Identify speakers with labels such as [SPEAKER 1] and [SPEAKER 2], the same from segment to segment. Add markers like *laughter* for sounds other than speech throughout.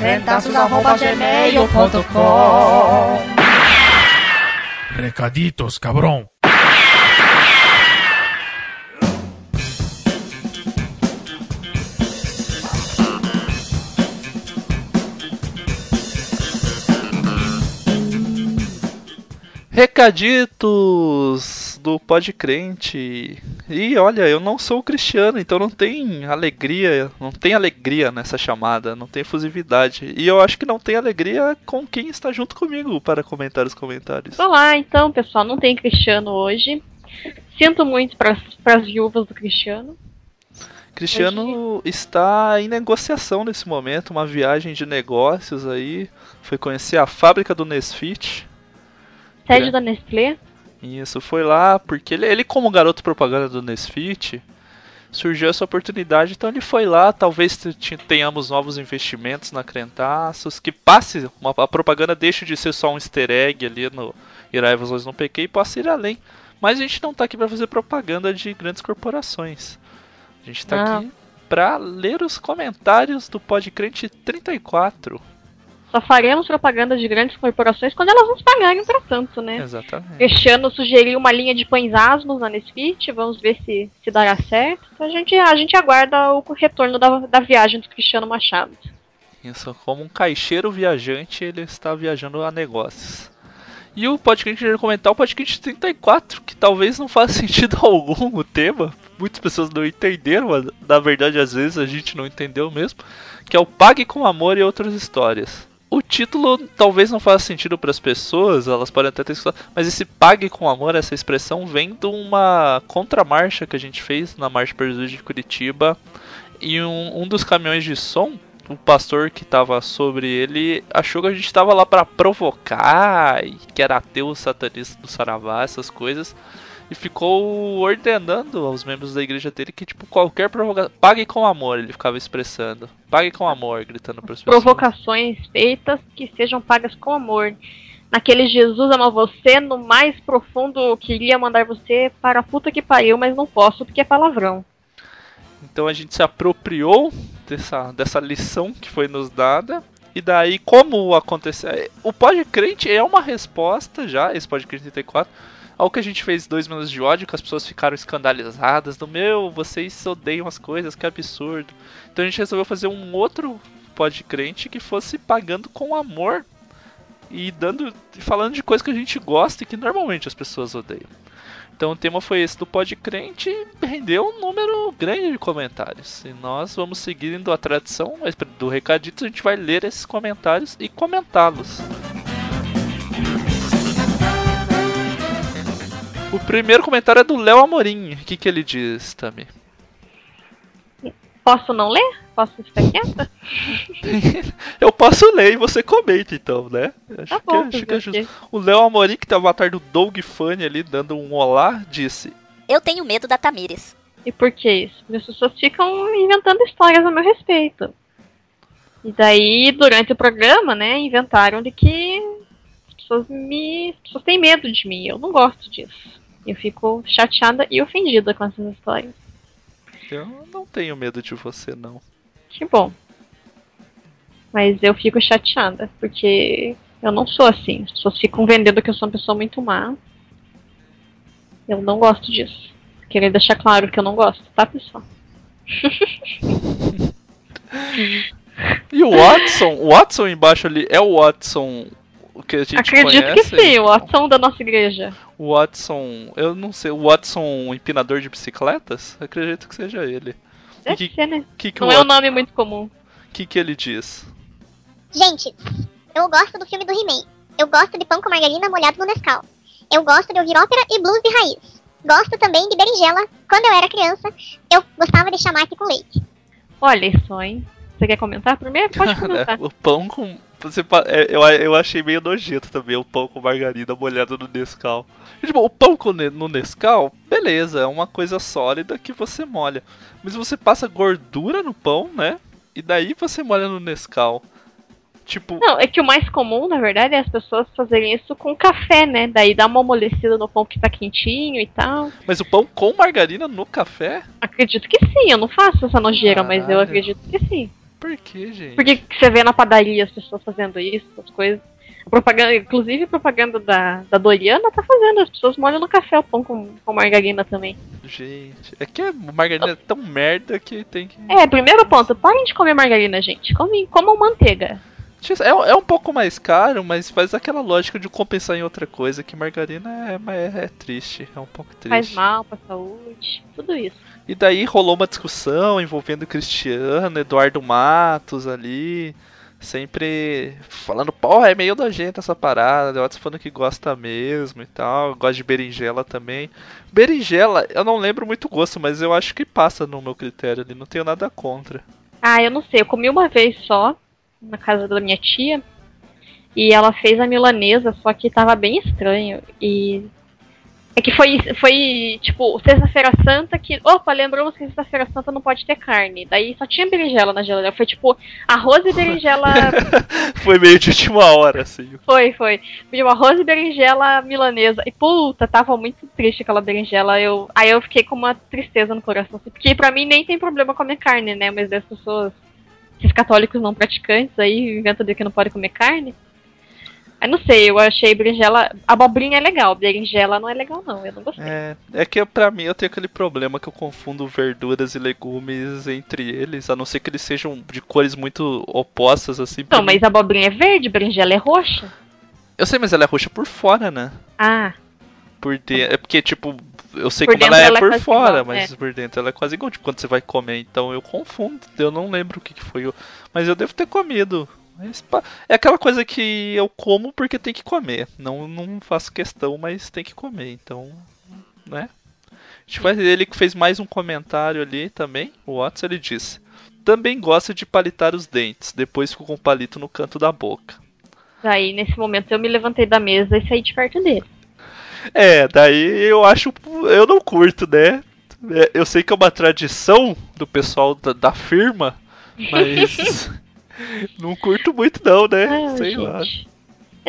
[SPEAKER 1] rentaços.gmail.com
[SPEAKER 2] Recaditos, cabrão.
[SPEAKER 3] Recaditos do Pod Crente. E olha, eu não sou cristiano, então não tem alegria, não tem alegria nessa chamada, não tem efusividade. E eu acho que não tem alegria com quem está junto comigo para comentar os comentários.
[SPEAKER 4] Olá, então, pessoal, não tem cristiano hoje. Sinto muito para as viúvas do cristiano.
[SPEAKER 3] Cristiano hoje... está em negociação nesse momento, uma viagem de negócios aí. Foi conhecer a fábrica do Nesfit
[SPEAKER 4] Sede é. da Nestlé?
[SPEAKER 3] Isso, foi lá porque ele, ele como garoto propaganda do Nesfit, surgiu essa oportunidade, então ele foi lá, talvez tenhamos novos investimentos na Crentaços, que passe, uma, a propaganda deixe de ser só um easter egg ali no Irai Vozões no PQ e possa ir além. Mas a gente não está aqui para fazer propaganda de grandes corporações. A gente está ah. aqui para ler os comentários do Podcrente 34.
[SPEAKER 4] Só faremos propaganda de grandes corporações quando elas nos pagarem para tanto, né?
[SPEAKER 3] Exatamente.
[SPEAKER 4] Cristiano sugeriu uma linha de pães asmos na Nesfit, vamos ver se, se dará certo. Então a gente, a gente aguarda o retorno da, da viagem do Cristiano Machado.
[SPEAKER 3] Isso, como um caixeiro viajante, ele está viajando a negócios. E o podcast que comentar, o podcast 34, que talvez não faça *laughs* sentido algum o tema. Muitas pessoas não entenderam, mas na verdade às vezes a gente não entendeu mesmo. Que é o Pague com Amor e Outras Histórias o título talvez não faça sentido para as pessoas, elas podem até ter escutado, mas esse pague com amor, essa expressão vem de uma contramarcha que a gente fez na Marcha Perdida de Curitiba e um, um dos caminhões de som, o pastor que estava sobre ele achou que a gente estava lá para provocar, e que era ateu satanista do Saravá, essas coisas e ficou ordenando aos membros da igreja dele que, tipo, qualquer provocação. Pague com amor, ele ficava expressando. Pague com amor, gritando para as
[SPEAKER 4] pessoas. Provocações feitas que sejam pagas com amor. Naquele Jesus ama você, no mais profundo queria mandar você para a puta que pariu, mas não posso porque é palavrão.
[SPEAKER 3] Então a gente se apropriou dessa, dessa lição que foi nos dada. E daí, como aconteceu. O Podcrente é uma resposta já, esse Podcrente 34 ao que a gente fez dois minutos de ódio, que as pessoas ficaram escandalizadas, do meu, vocês odeiam as coisas, que absurdo. Então a gente resolveu fazer um outro pod crente que fosse pagando com amor e dando falando de coisas que a gente gosta e que normalmente as pessoas odeiam. Então o tema foi esse do Pod Crente e rendeu um número grande de comentários. E nós vamos seguindo a tradição do Recadito, a gente vai ler esses comentários e comentá-los. O primeiro comentário é do Léo Amorim. O que, que ele diz, Tami?
[SPEAKER 4] Posso não ler? Posso ficar *laughs* quieta?
[SPEAKER 3] Eu posso ler e você comenta então, né? Acho tá bom, que, acho que é justo. O Léo Amorim, que tava atrás do Doug Funny ali, dando um olá, disse:
[SPEAKER 5] Eu tenho medo da Tamires.
[SPEAKER 4] E por que isso? Porque as pessoas ficam inventando histórias a meu respeito. E daí, durante o programa, né, inventaram de que as pessoas me. As pessoas têm medo de mim. Eu não gosto disso. Eu fico chateada e ofendida com essas histórias.
[SPEAKER 3] Eu não tenho medo de você, não.
[SPEAKER 4] Que bom. Mas eu fico chateada, porque eu não sou assim. As pessoas ficam vendendo que eu sou uma pessoa muito má. Eu não gosto disso. Queria deixar claro que eu não gosto, tá, pessoal? *laughs*
[SPEAKER 3] e o Watson? O Watson embaixo ali é o Watson o que a gente
[SPEAKER 4] Acredito
[SPEAKER 3] conhece.
[SPEAKER 4] que sim, o Watson da nossa igreja.
[SPEAKER 3] O Watson, eu não sei, o Watson empinador de bicicletas? Acredito que seja ele.
[SPEAKER 4] Deve que, ser, né? Que que não o é um nome muito comum.
[SPEAKER 3] O que, que ele diz?
[SPEAKER 6] Gente, eu gosto do filme do He-Man. Eu gosto de pão com margarina molhado no Nescau. Eu gosto de ouvir ópera e blues de raiz. Gosto também de berinjela. Quando eu era criança, eu gostava de chamar aqui com leite.
[SPEAKER 4] Olha isso, hein? Você quer comentar primeiro? Pode *laughs* comentar.
[SPEAKER 3] o pão com você, é, eu, eu achei meio nojento também o pão com margarina molhado no Nescau. E, tipo, o pão com no Nescau, beleza, é uma coisa sólida que você molha. Mas você passa gordura no pão, né? E daí você molha no Nescau. Tipo,
[SPEAKER 4] Não, é que o mais comum, na verdade, é as pessoas fazerem isso com café, né? Daí dá uma amolecida no pão que tá quentinho e tal.
[SPEAKER 3] mas o pão com margarina no café?
[SPEAKER 4] Acredito que sim, eu não faço essa nojeira, mas eu
[SPEAKER 3] Caralho.
[SPEAKER 4] acredito que sim.
[SPEAKER 3] Por que, gente?
[SPEAKER 4] Porque que você vê na padaria as pessoas fazendo isso, essas coisas. A propaganda, inclusive a propaganda da, da Doriana tá fazendo, as pessoas molham no café o pão com, com margarina também.
[SPEAKER 3] Gente, é que a margarina é tão merda que tem que.
[SPEAKER 4] É, primeiro ponto, parem de comer margarina, gente. Comem, comam manteiga.
[SPEAKER 3] É, é um pouco mais caro, mas faz aquela lógica de compensar em outra coisa, que margarina é, é, é triste, é um pouco triste.
[SPEAKER 4] Faz mal pra saúde, tudo isso.
[SPEAKER 3] E daí rolou uma discussão envolvendo o Cristiano, Eduardo Matos ali, sempre falando, pô, é meio nojenta essa parada, Eduardo falando que gosta mesmo e tal, gosta de berinjela também. Berinjela, eu não lembro muito gosto, mas eu acho que passa no meu critério ali, não tenho nada contra.
[SPEAKER 4] Ah, eu não sei, eu comi uma vez só, na casa da minha tia, e ela fez a milanesa, só que tava bem estranho. E. É que foi, foi tipo, sexta-feira santa que. Opa, lembramos que sexta-feira santa não pode ter carne. Daí só tinha berinjela na geladeira. Foi tipo, arroz e berinjela. *laughs*
[SPEAKER 3] Foi meio de última hora, assim.
[SPEAKER 4] foi, foi. Pediu arroz e berinjela milanesa. E puta, tava muito triste aquela berinjela. Eu, aí eu fiquei com uma tristeza no coração. assim, Porque pra mim nem tem problema comer carne, né? Mas das pessoas, esses católicos não praticantes aí, inventam de que não pode comer carne. Aí não sei, eu achei berinjela. Abobrinha é legal, berinjela não é legal, não. Eu não gostei.
[SPEAKER 3] É, é que pra mim eu tenho aquele problema que eu confundo verduras e legumes entre eles, a não ser que eles sejam de cores muito opostas, assim.
[SPEAKER 4] Não,
[SPEAKER 3] mim-
[SPEAKER 4] mas abobrinha é verde, berinjela é roxa.
[SPEAKER 3] Eu sei, mas ela é roxa por fora, né?
[SPEAKER 4] Ah,
[SPEAKER 3] Por dentro. É porque, tipo, eu sei
[SPEAKER 4] Por
[SPEAKER 3] como ela é
[SPEAKER 4] ela é
[SPEAKER 3] por
[SPEAKER 4] quase
[SPEAKER 3] fora,
[SPEAKER 4] igual,
[SPEAKER 3] mas por dentro ela é quase igual, tipo, quando você vai comer. Então eu confundo, eu não lembro o que, que foi. Mas eu devo ter comido. É aquela coisa que eu como porque tem que comer. Não, não faço questão, mas tem que comer. Então, né? A gente vai ele que fez mais um comentário ali também. O Watson ele disse: Também gosta de palitar os dentes. Depois ficou com o palito no canto da boca.
[SPEAKER 4] daí nesse momento eu me levantei da mesa e saí de perto dele.
[SPEAKER 3] É, daí eu acho. Eu não curto, né? É, Eu sei que é uma tradição do pessoal da, da firma, mas. *laughs* não curto muito, não, né?
[SPEAKER 4] Ah,
[SPEAKER 3] sei
[SPEAKER 4] gente.
[SPEAKER 3] lá.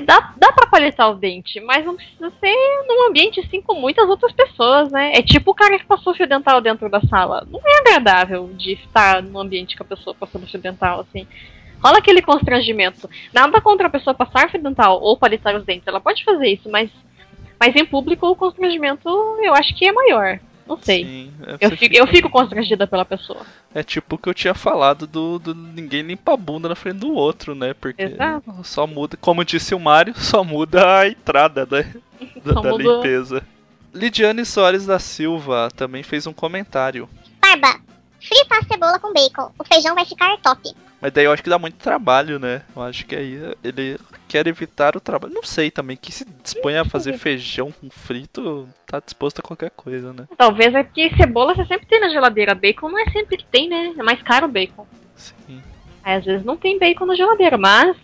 [SPEAKER 4] Dá, dá pra palitar o dente, mas não precisa ser num ambiente assim com muitas outras pessoas, né? É tipo o cara que passou fio dental dentro da sala. Não é agradável de estar num ambiente com a pessoa passando fio dental, assim. Rola aquele constrangimento. Nada contra a pessoa passar fio dental ou palitar os dentes. Ela pode fazer isso, mas, mas em público o constrangimento eu acho que é maior. Não sei.
[SPEAKER 3] Sim, é,
[SPEAKER 4] Eu fico,
[SPEAKER 3] fica-
[SPEAKER 4] eu fico constrangida pela pessoa.
[SPEAKER 3] é tipo o que eu tinha falado do, do ninguém limpa a bunda na frente do outro, né? Porque
[SPEAKER 4] Exato.
[SPEAKER 3] só muda, como disse o Mário, *laughs* só muda a entrada, né? *laughs* Da, da
[SPEAKER 4] mudou.
[SPEAKER 3] limpeza. Lidiane Soares da Silva também fez um comentário.
[SPEAKER 6] Barba, frita a cebola com bacon. O feijão vai ficar top.
[SPEAKER 3] Mas daí eu acho que dá muito trabalho, né? Eu acho que aí ele quer evitar o trabalho. Não sei também, que se dispõe a fazer feijão com frito, tá disposto a qualquer coisa, né?
[SPEAKER 4] Talvez é porque cebola você sempre tem na geladeira. Bacon não é sempre que tem, né? É mais caro o bacon.
[SPEAKER 3] Sim.
[SPEAKER 4] Aí, às vezes não tem bacon na geladeira, mas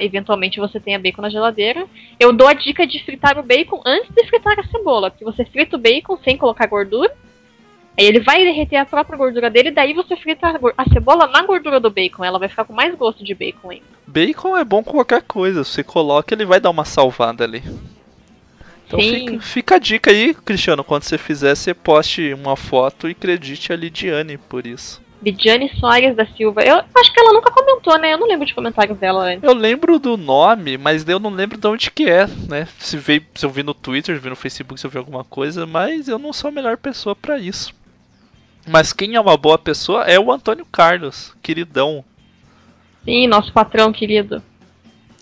[SPEAKER 4] eventualmente você tenha bacon na geladeira. Eu dou a dica de fritar o bacon antes de fritar a cebola, porque você frita o bacon sem colocar gordura. Aí ele vai derreter a própria gordura dele, daí você frita a, a cebola na gordura do bacon. Ela vai ficar com mais gosto de bacon ainda.
[SPEAKER 3] Bacon é bom com qualquer coisa. Você coloca, ele vai dar uma salvada ali. Então fica, fica a dica aí, Cristiano. Quando você fizer, você poste uma foto e acredite a Lidiane por isso.
[SPEAKER 4] Lidiane Soares da Silva. Eu acho que ela nunca comentou, né? Eu não lembro de comentários dela antes.
[SPEAKER 3] Eu lembro do nome, mas eu não lembro de onde que é, né? Se, veio, se eu vi no Twitter, vi no Facebook, se eu vi alguma coisa, mas eu não sou a melhor pessoa pra isso. Mas quem é uma boa pessoa é o Antônio Carlos, queridão.
[SPEAKER 4] Sim, nosso patrão querido.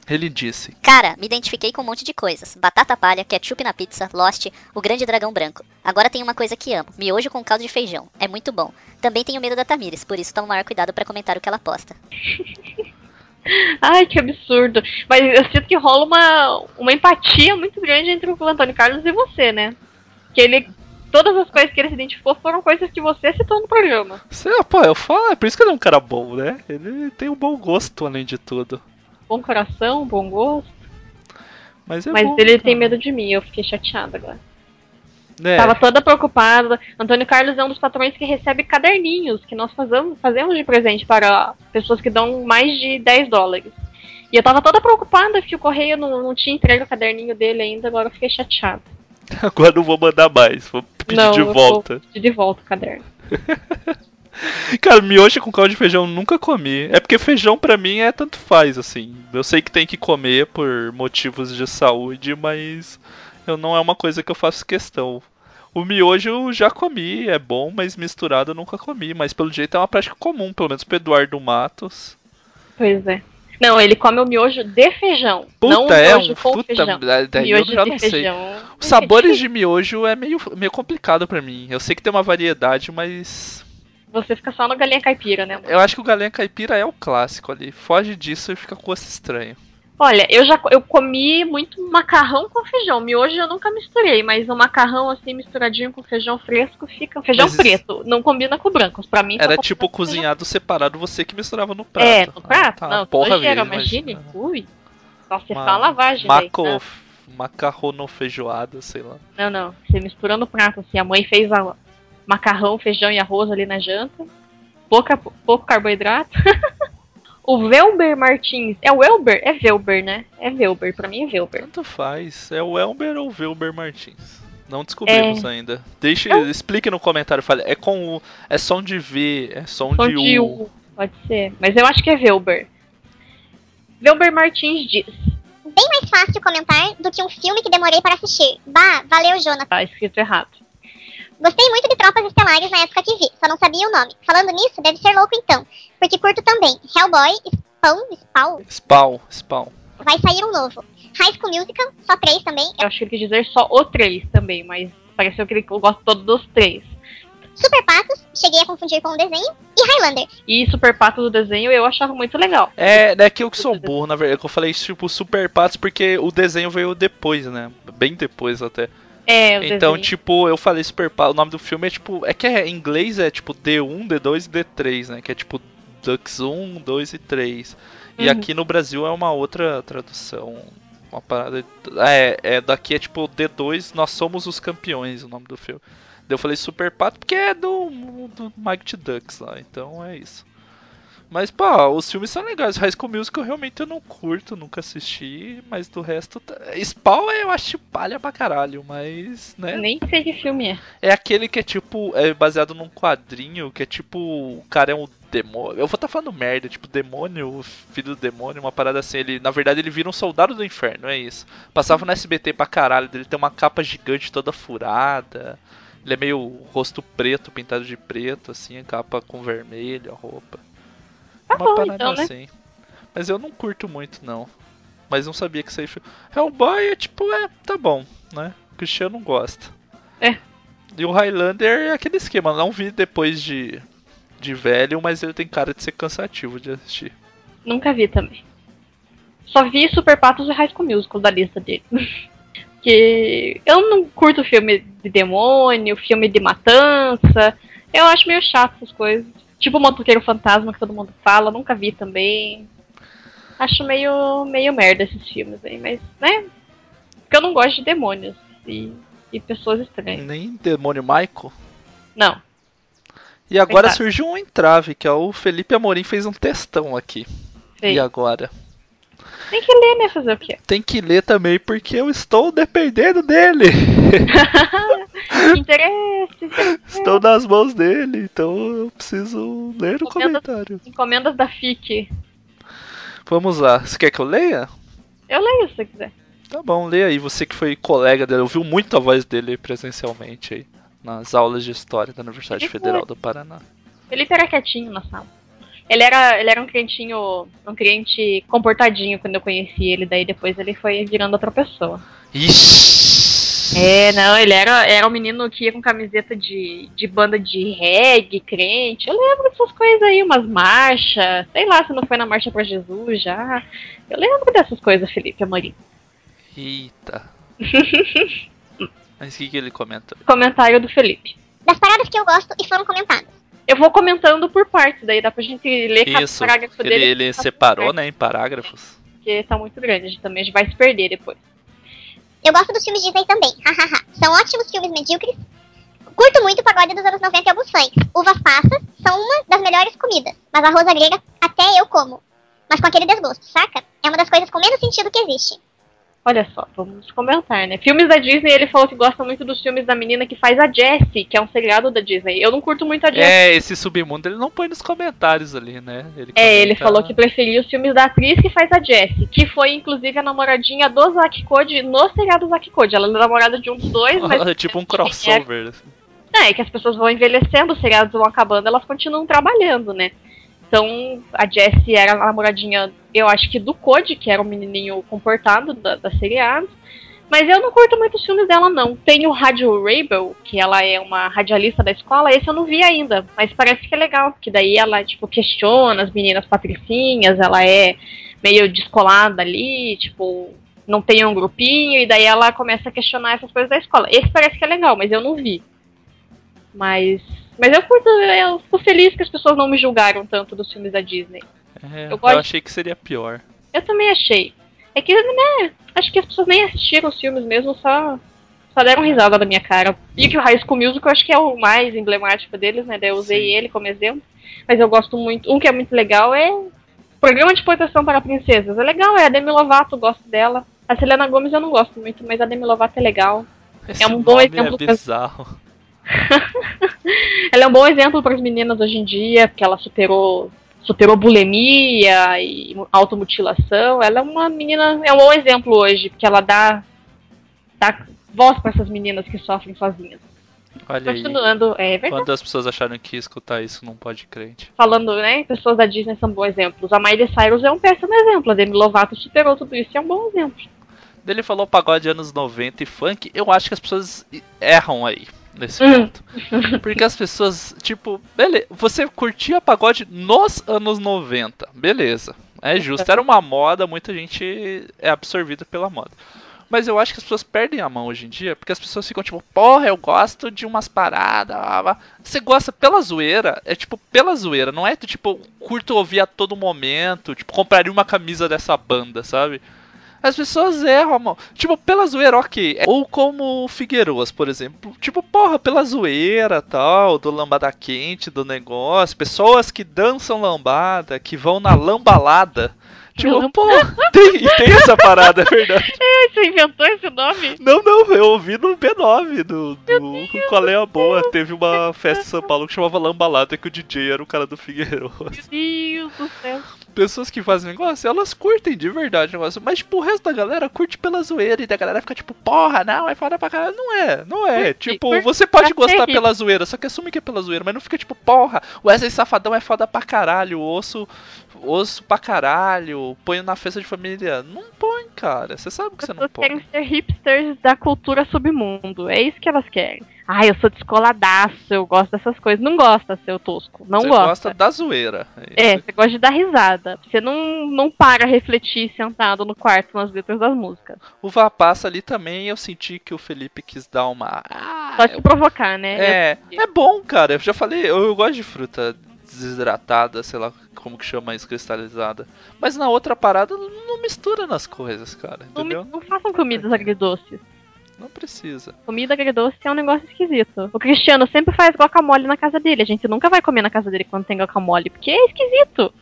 [SPEAKER 3] Ele disse:
[SPEAKER 5] Cara, me identifiquei com um monte de coisas. Batata palha, ketchup na pizza, Lost, o grande dragão branco. Agora tem uma coisa que amo, miojo com caldo de feijão. É muito bom. Também tenho medo da Tamires, por isso tomo maior cuidado pra comentar o que ela posta. *laughs*
[SPEAKER 4] Ai, que absurdo. Mas eu sinto que rola uma, uma empatia muito grande entre o Antônio Carlos e você, né? Que ele. Todas as coisas que ele se identificou foram coisas que você citou no programa.
[SPEAKER 3] Sei pô, eu falo, é por isso que ele é um cara bom, né? Ele tem um bom gosto além de tudo.
[SPEAKER 4] bom coração, bom gosto.
[SPEAKER 3] Mas é
[SPEAKER 4] mas
[SPEAKER 3] bom,
[SPEAKER 4] ele
[SPEAKER 3] cara.
[SPEAKER 4] tem medo de mim, eu fiquei chateada agora.
[SPEAKER 3] É,
[SPEAKER 4] Tava toda preocupada. Antônio Carlos é um dos patrões que recebe caderninhos que nós fazemos, fazemos de presente para pessoas que dão mais de 10 dólares. E eu tava toda preocupada que o correio não, não tinha entregue o caderninho dele ainda, agora eu fiquei chateada. *laughs*
[SPEAKER 3] Agora não vou mandar mais, vou pedir
[SPEAKER 4] não,
[SPEAKER 3] de volta.
[SPEAKER 4] vou pedir de volta o caderno. *laughs*
[SPEAKER 3] Cara, miojo com caldo de feijão eu nunca comi. É porque feijão pra mim é tanto faz, assim. Eu sei que tem que comer por motivos de saúde, mas eu não é uma coisa que eu faço questão. O miojo eu já comi, é bom, mas misturado eu nunca comi. Mas pelo jeito é uma prática comum, pelo menos pro Eduardo Matos.
[SPEAKER 4] Pois é. Não, ele come o miojo de feijão. não o
[SPEAKER 3] Puta, é
[SPEAKER 4] miojo
[SPEAKER 3] um
[SPEAKER 4] com
[SPEAKER 3] puta,
[SPEAKER 4] feijão.
[SPEAKER 3] daí eu
[SPEAKER 4] miojo
[SPEAKER 3] já
[SPEAKER 4] de
[SPEAKER 3] não sei. Os sabores de miojo é meio, meio complicado pra mim. Eu sei que tem uma variedade, mas
[SPEAKER 4] Você fica só no galinha caipira, né?
[SPEAKER 3] eu acho que o galinha caipira é o clássico ali. Foge disso e fica com gosto estranho.
[SPEAKER 4] Olha, eu já eu comi muito macarrão com feijão. Miojo eu nunca misturei, mas o macarrão assim misturadinho com feijão fresco fica feijão
[SPEAKER 3] Mas isso-
[SPEAKER 4] preto. Não combina com brancos. Pra mim só
[SPEAKER 3] Era tipo
[SPEAKER 4] com feijão
[SPEAKER 3] cozinhado separado, você que misturava no prato.
[SPEAKER 4] É, no prato?
[SPEAKER 3] Ah, tá.
[SPEAKER 4] não,
[SPEAKER 3] porra, velho,
[SPEAKER 4] imagine.
[SPEAKER 3] imagina.
[SPEAKER 4] Ui. Só você fala lavagem. daí,
[SPEAKER 3] Maco,
[SPEAKER 4] né?
[SPEAKER 3] macarrono feijoada, sei lá.
[SPEAKER 4] Não, não. Você mistura no prato, assim. A mãe fez a macarrão, feijão e arroz ali na janta. Pouca, pouco carboidrato. *laughs* o Velber Martins. É o Welber? É Velber, né? É Velber. Pra mim é Velber.
[SPEAKER 3] Tanto faz. É o Elber ou o Wilber Martins. Não descobrimos
[SPEAKER 4] É.
[SPEAKER 3] ainda. Deixe,
[SPEAKER 4] Eu-
[SPEAKER 3] explique no comentário. Fale, é com U, é som de V, é som,
[SPEAKER 4] Som
[SPEAKER 3] de,
[SPEAKER 4] de
[SPEAKER 3] U.
[SPEAKER 4] U. Pode ser. Mas eu acho que é Velber. Velber Martins diz.
[SPEAKER 6] Bem mais fácil comentar do que um filme que demorei para assistir. Bah, valeu, Jonathan.
[SPEAKER 4] Tá escrito errado.
[SPEAKER 6] Gostei muito de Tropas Estelares na época que vi, só não sabia o nome. Falando nisso, deve ser louco então, porque curto também. Hellboy, Spawn, Spawn,
[SPEAKER 3] Spawn, Spawn.
[SPEAKER 6] vai sair um novo. High School Musical, só três também.
[SPEAKER 4] Eu acho que ele quis dizer só o 3 também, mas pareceu que ele eu gosto todo dos três.
[SPEAKER 6] Super Patos, cheguei a confundir com o desenho. E Highlander.
[SPEAKER 4] E Super Pato do desenho eu achava muito legal.
[SPEAKER 3] É, é que eu que sou burro, na verdade. que Eu falei tipo Super Patos porque o desenho veio depois, né? Bem depois até.
[SPEAKER 4] É, o
[SPEAKER 3] Então,
[SPEAKER 4] desenho.
[SPEAKER 3] tipo, eu falei Super Patos. O nome do filme é tipo. É que é, em inglês é tipo D1, D2 e D3, né? Que é tipo Ducks 1, 2 e 3. E
[SPEAKER 4] Uhum.
[SPEAKER 3] aqui no Brasil é uma outra tradução. Uma parada. É, é daqui é tipo D2, nós somos os campeões, o nome do filme. Eu falei Super Pato porque é do, do Mighty Ducks lá, então é isso. Mas, pá, os filmes são legais. High School Musical realmente eu não curto, nunca assisti, mas do resto. Tá... Spawn eu acho palha pra caralho, mas, né?
[SPEAKER 4] Nem sei que filme é.
[SPEAKER 3] É aquele que é tipo, é baseado num quadrinho, que é tipo, o cara é um demônio. Eu vou estar falando merda, tipo, demônio, filho do demônio, uma parada assim. Ele, na verdade, ele vira um soldado do inferno, é isso. Passava no SBT pra caralho, ele tem uma capa gigante toda furada. Ele é meio rosto preto, pintado de preto, assim, a capa com vermelho, a roupa.
[SPEAKER 4] Tá
[SPEAKER 3] uma
[SPEAKER 4] bom,
[SPEAKER 3] parada
[SPEAKER 4] então, né?
[SPEAKER 3] assim. Mas eu não curto muito, não. Mas não sabia que isso aí foi. Hellboy é tipo, é, tá bom, né? O Cristiano gosta.
[SPEAKER 4] É.
[SPEAKER 3] E o Highlander é aquele esquema, não vi depois de, de velho, mas ele tem cara de ser cansativo de assistir.
[SPEAKER 4] Nunca vi também. Só vi Super Patos e High School Musical da lista dele. *laughs* que eu não curto filme de demônio, filme de matança. Eu acho meio chato essas coisas. Tipo o Motoqueiro Fantasma que todo mundo fala, nunca vi também. Acho meio, meio merda esses filmes aí, mas, né? Porque eu não gosto de demônios e, e pessoas estranhas.
[SPEAKER 3] Nem Demônio Michael.
[SPEAKER 4] Não.
[SPEAKER 3] E agora
[SPEAKER 4] Verdade.
[SPEAKER 3] surgiu um entrave, que é o Felipe Amorim fez um textão aqui.
[SPEAKER 4] Sei.
[SPEAKER 3] E agora?
[SPEAKER 4] Tem que ler, né? Fazer o quê?
[SPEAKER 3] Tem que ler também, porque eu estou dependendo dele. *laughs*
[SPEAKER 4] Interesse. interesse.
[SPEAKER 3] estou nas mãos dele, então eu preciso ler o comentário.
[SPEAKER 4] Encomendas da FIC.
[SPEAKER 3] Vamos lá. Você quer que eu leia?
[SPEAKER 4] Eu leio se você quiser.
[SPEAKER 3] Tá bom, lê aí. Você que foi colega dele, ouviu muito a voz dele presencialmente aí. Nas aulas de história da Universidade
[SPEAKER 4] Ele foi.
[SPEAKER 3] Federal do Paraná.
[SPEAKER 4] Felipe era quietinho na sala. Ele era, ele era um clientinho, um cliente comportadinho quando eu conheci ele, daí depois ele foi virando outra pessoa.
[SPEAKER 3] Ixi!
[SPEAKER 4] É, não, ele era, era um menino que ia com camiseta de, de banda de reggae, crente. Eu lembro dessas coisas aí, umas marchas, sei lá se não foi na Marcha pra Jesus já. Eu lembro dessas coisas, Felipe Amorim.
[SPEAKER 3] Eita. *laughs* Mas o que, que ele comenta?
[SPEAKER 4] Comentário do Felipe.
[SPEAKER 6] Das paradas que eu gosto e foram comentadas.
[SPEAKER 4] Eu vou comentando por partes, daí dá pra gente ler cada
[SPEAKER 3] Isso,
[SPEAKER 4] parágrafo
[SPEAKER 3] ele,
[SPEAKER 4] dele.
[SPEAKER 3] ele separou, né, em parágrafos.
[SPEAKER 4] porque tá muito grande. A gente também a gente vai se perder depois.
[SPEAKER 6] Eu gosto dos filmes Disney também, hahaha. São ótimos filmes medíocres. Curto muito o pagode dos anos 90 e alguns funks. Uvas passas são uma das melhores comidas, mas a rosa grega até eu como. Mas com aquele desgosto, saca? É uma das coisas com menos sentido que existe.
[SPEAKER 4] Olha só, vamos comentar, né? Filmes da Disney, ele falou que gosta muito dos filmes da menina que faz a Jessie, que é um seriado da Disney. Eu não curto muito a Jessie.
[SPEAKER 3] É, esse submundo ele não põe nos comentários ali, né? Ele
[SPEAKER 4] É, ele falou que preferia os filmes da atriz que faz a Jessie, que foi inclusive a namoradinha do Zack Code no seriado Zack Code. Ela é namorada de um dos dois, *laughs* mas.
[SPEAKER 3] É tipo um crossover. assim.
[SPEAKER 4] É, é que as pessoas vão envelhecendo, os seriados vão acabando, elas continuam trabalhando, né? Então, a Jessie era a namoradinha, eu acho que do Code, que era o menininho comportado da, da seriado. Mas eu não curto muito os filmes dela, não. Tem o Rádio Rabel, que ela é uma radialista da escola, esse eu não vi ainda. Mas parece que é legal, porque daí ela, tipo, questiona as meninas patricinhas, ela é meio descolada ali, tipo, não tem um grupinho, e daí ela começa a questionar essas coisas da escola. Esse parece que é legal, mas eu não vi. Mas. Mas eu curto, eu fico feliz que as pessoas não me julgaram tanto dos filmes da Disney.
[SPEAKER 3] É,
[SPEAKER 4] Eu
[SPEAKER 3] eu,
[SPEAKER 4] gosto-
[SPEAKER 3] achei que seria pior.
[SPEAKER 4] Eu também achei. É que, né, acho que as pessoas nem assistiram os filmes mesmo, só, só deram risada da minha cara. E que o High School Musical eu acho que é o mais emblemático deles, né, daí eu usei
[SPEAKER 3] Sim.
[SPEAKER 4] ele como exemplo. Mas eu gosto muito, um que é muito legal é Programa de Proteção para Princesas. É legal, é a Demi Lovato, eu gosto dela. A Selena Gomez eu não gosto muito, mas a Demi Lovato é legal.
[SPEAKER 3] Esse
[SPEAKER 4] um bom
[SPEAKER 3] nome
[SPEAKER 4] exemplo
[SPEAKER 3] É bizarro. *laughs* *laughs*
[SPEAKER 4] Ela é um bom exemplo para as meninas hoje em dia, porque ela superou superou bulimia e automutilação. Ela é uma menina, é um bom exemplo hoje, porque ela dá, dá voz para essas meninas que sofrem sozinhas.
[SPEAKER 3] Olha aí.
[SPEAKER 4] Continuando, é verdade.
[SPEAKER 3] Quando as pessoas acharam que ia escutar isso não pode crente.
[SPEAKER 4] Falando, né, pessoas da Disney são bons exemplos. A Miley Cyrus é um péssimo exemplo. A Demi Lovato superou tudo isso e é um bom exemplo.
[SPEAKER 3] Ele falou pagode anos 90 e funk, eu acho que as pessoas erram aí nesse
[SPEAKER 4] Hum.
[SPEAKER 3] ponto. Porque as pessoas, tipo, beleza, você curtia pagode nos anos 90, beleza. É justo, era uma moda, muita gente é absorvida pela moda. Mas eu acho que as pessoas perdem a mão hoje em dia, porque as pessoas ficam tipo, porra, eu gosto de umas paradas. blá, blá." Você gosta pela zoeira, é tipo, pela zoeira, não é tipo, curto ouvir a todo momento, tipo, compraria uma camisa dessa banda, sabe? As pessoas erram, mano. Tipo, pela zoeira, ok. Ou como o Figueiroas, por exemplo. Tipo, porra, pela zoeira tal, do lambada quente, do negócio. Pessoas que dançam lambada, que vão na lambalada. Tipo, porra, tem, tem essa parada, é verdade. *laughs*
[SPEAKER 4] Você inventou esse nome?
[SPEAKER 3] Não, não, eu ouvi no B9 do, do Qual é a Boa. Teve uma festa em São Paulo que chamava Lambalada, que o DJ era o cara do Figueiroas.
[SPEAKER 4] Meu Deus do céu.
[SPEAKER 3] Pessoas que fazem negócio, elas curtem de verdade o negócio. Mas, tipo, o resto da galera curte pela zoeira. E da galera fica tipo, porra, não, é foda pra caralho. Não é, não é. Tipo, você pode gostar pela zoeira, só que assume que é pela zoeira. Mas não fica tipo, porra, o Wesley Safadão é foda pra caralho. O osso, osso pra caralho. Põe na festa de família. Não põe, cara. Você sabe que você não põe.
[SPEAKER 4] querem ser hipsters da cultura submundo. É isso que elas querem. Ai, eu sou descoladaço, eu gosto dessas coisas. Não gosta, seu tosco. Não
[SPEAKER 3] você
[SPEAKER 4] gosta.
[SPEAKER 3] gosta da zoeira.
[SPEAKER 4] É, você gosta de dar risada. Você não, não para a refletir sentado no quarto nas letras das músicas.
[SPEAKER 3] O Vapassa ali também eu senti que o Felipe quis dar uma. Ah,
[SPEAKER 4] Só te provocar, né?
[SPEAKER 3] É, é bom, cara. Eu já falei, eu, eu gosto de fruta desidratada, sei lá como que chama isso, cristalizada. Mas na outra parada, não mistura nas coisas, cara.
[SPEAKER 4] não,
[SPEAKER 3] Entendeu?
[SPEAKER 4] não façam comidas agridoces.
[SPEAKER 3] Não precisa.
[SPEAKER 4] Comida agridoce é um negócio esquisito. O Cristiano sempre faz guacamole na casa dele. A gente nunca vai comer na casa dele quando tem guacamole, porque é esquisito.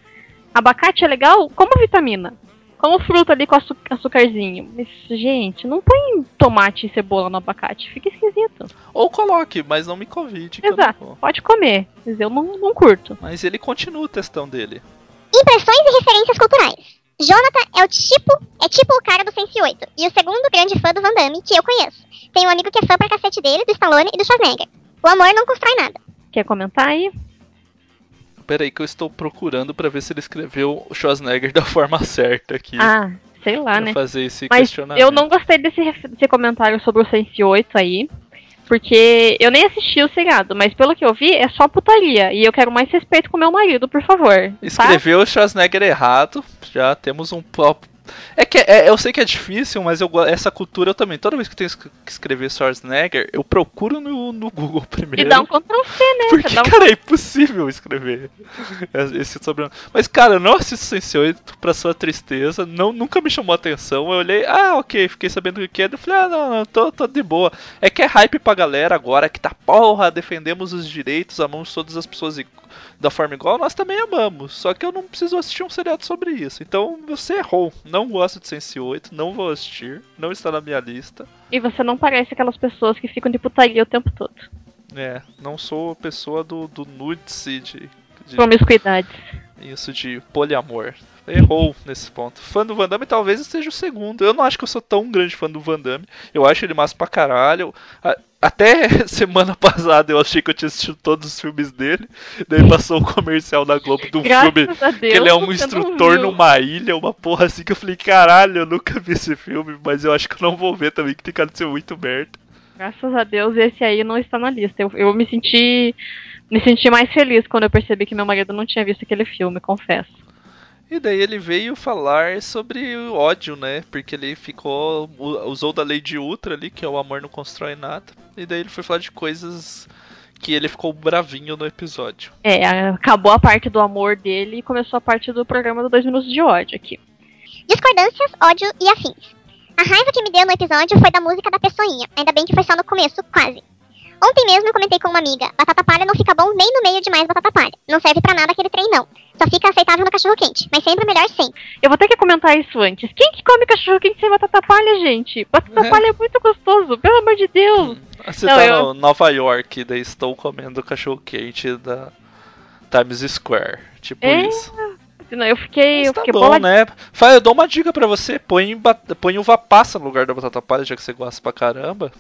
[SPEAKER 4] Abacate é legal como vitamina. Como fruta ali com açu- açucarzinho. Mas, gente, não põe tomate e cebola no abacate. Fica esquisito.
[SPEAKER 3] Ou coloque, mas não me convide que eu
[SPEAKER 4] Exato.
[SPEAKER 3] não vou.
[SPEAKER 4] Pode comer. Mas eu não, não curto.
[SPEAKER 3] Mas ele continua o testão dele.
[SPEAKER 6] Impressões e referências culturais. Jonathan é o tipo, é tipo o cara do Sense 8, e o segundo grande fã do Van Damme que eu conheço. Tenho um amigo que é fã pra cacete dele, do Stallone e do Schwarzenegger. O amor não constrói nada.
[SPEAKER 4] Quer comentar aí?
[SPEAKER 3] Pera aí que eu estou procurando pra ver se ele escreveu o Schwarzenegger da forma certa aqui.
[SPEAKER 4] Ah, sei lá,
[SPEAKER 3] pra
[SPEAKER 4] né?
[SPEAKER 3] fazer esse
[SPEAKER 4] Mas
[SPEAKER 3] questionamento.
[SPEAKER 4] eu não gostei desse, desse comentário sobre o Sense 8 aí. Porque eu nem assisti o seriado, mas pelo que eu vi, é só putaria. E eu quero mais respeito com meu marido, por favor. Tá?
[SPEAKER 3] Escreveu o Schwarzenegger errado. Já temos um É que é, eu sei que é difícil, mas eu, essa cultura eu também. Toda vez que eu tenho que escrever Schwarzenegger, eu procuro no, no Google primeiro.
[SPEAKER 4] E dá um Ctrl C, né? *laughs*
[SPEAKER 3] Porque,
[SPEAKER 4] um-
[SPEAKER 3] cara, é impossível escrever *laughs* esse sobrenome. Mas, cara, eu não assisto Sense 8 pra sua tristeza. Não, nunca me chamou a atenção. Eu olhei, ah, ok, fiquei sabendo o que é. Eu falei, ah, não, não, tô, tô de boa. É que é hype pra galera agora que tá, porra, defendemos os direitos, amamos todas as pessoas i- da forma igual, nós também amamos. Só que eu não preciso assistir um seriado sobre isso. Então você errou. Não gosto de Sense 8, não vou assistir, não está na minha lista.
[SPEAKER 4] E você não parece aquelas pessoas que ficam de putaria o tempo todo.
[SPEAKER 3] É, não sou pessoa do, do nudes e de, de
[SPEAKER 4] Promiscuidade.
[SPEAKER 3] Isso de poliamor. Errou nesse ponto. Fã do Van Damme talvez eu seja o segundo. Eu não acho que eu sou tão grande fã do Van Damme. Eu acho ele massa pra caralho. Até *laughs* semana passada eu achei que eu tinha assistido todos os filmes dele. Daí passou o comercial da Globo do
[SPEAKER 4] Graças
[SPEAKER 3] filme.
[SPEAKER 4] Deus.
[SPEAKER 3] Que ele é um instrutor numa ilha, uma porra assim que eu falei, caralho, eu nunca vi esse filme, mas eu acho que eu não vou ver também, que tem cara de ser muito merda.
[SPEAKER 4] Graças a Deus esse aí não está na lista. Eu, eu me senti. Me senti mais feliz quando eu percebi que meu marido não tinha visto aquele filme, confesso.
[SPEAKER 3] E daí ele veio falar sobre o ódio, né? Porque ele ficou. usou da lei de Ultra ali, que é o amor não constrói nada. E daí ele foi falar de coisas que ele ficou bravinho no episódio.
[SPEAKER 4] É, acabou a parte do amor dele e começou a parte do programa do Dois Minutos de Ódio aqui.
[SPEAKER 6] Discordâncias, ódio e afins. A raiva que me deu no episódio foi da música da pessoinha. Ainda bem que foi só no começo, quase. Ontem mesmo eu comentei com uma amiga, batata palha não fica bom nem no meio de mais batata palha. Não serve pra nada aquele trem não. Só fica aceitável no cachorro quente, mas sempre é melhor sem.
[SPEAKER 4] Eu vou ter que comentar isso antes. Quem que come cachorro quente sem batata palha, gente? Batata
[SPEAKER 3] É.
[SPEAKER 4] palha é muito gostoso, pelo amor de Deus.
[SPEAKER 3] Você
[SPEAKER 4] Não,
[SPEAKER 3] tá
[SPEAKER 4] eu-
[SPEAKER 3] no Nova York, daí estou comendo cachorro quente da Times Square. Tipo
[SPEAKER 4] É,
[SPEAKER 3] isso.
[SPEAKER 4] Não, eu fiquei,
[SPEAKER 3] Mas
[SPEAKER 4] eu
[SPEAKER 3] tá
[SPEAKER 4] fiquei
[SPEAKER 3] bom,
[SPEAKER 4] boladinha.
[SPEAKER 3] né? Fala, eu dou uma dica pra você, põe, põe uva passa no lugar da batata palha, já que você gosta pra caramba.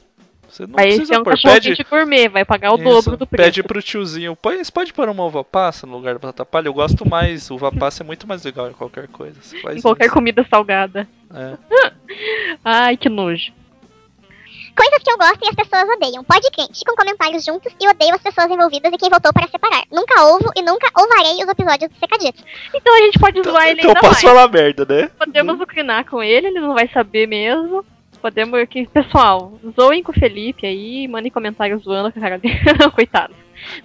[SPEAKER 3] Você não
[SPEAKER 4] Vai
[SPEAKER 3] precisa
[SPEAKER 4] um
[SPEAKER 3] pôr.
[SPEAKER 4] cachorro
[SPEAKER 3] Pede,
[SPEAKER 4] gourmet, vai pagar o
[SPEAKER 3] Isso,
[SPEAKER 4] dobro do preço.
[SPEAKER 3] Pede pro tiozinho, põe, você pode pôr uma uva passa no lugar da batata palha? Eu gosto mais, uva passa é muito mais legal em qualquer coisa.
[SPEAKER 4] Em qualquer
[SPEAKER 3] isso.
[SPEAKER 4] comida salgada.
[SPEAKER 3] É. *laughs*
[SPEAKER 4] Ai, que nojo.
[SPEAKER 6] Coisas que eu gosto e as pessoas odeiam. Pode crer, ficam comentários juntos e odeio as pessoas envolvidas e quem votou para separar. Nunca ouvo e nunca ouvarei os episódios do Secaditos.
[SPEAKER 4] Então a gente pode
[SPEAKER 3] Então,
[SPEAKER 4] zoar ele
[SPEAKER 3] então eu
[SPEAKER 4] ainda
[SPEAKER 3] posso
[SPEAKER 4] mais.
[SPEAKER 3] falar merda, né?
[SPEAKER 4] Podemos ucrinar com ele, ele não vai saber mesmo. Podemos aqui, pessoal, zoem com o Felipe aí, mandem comentários zoando com a cara dele. *laughs* Coitado.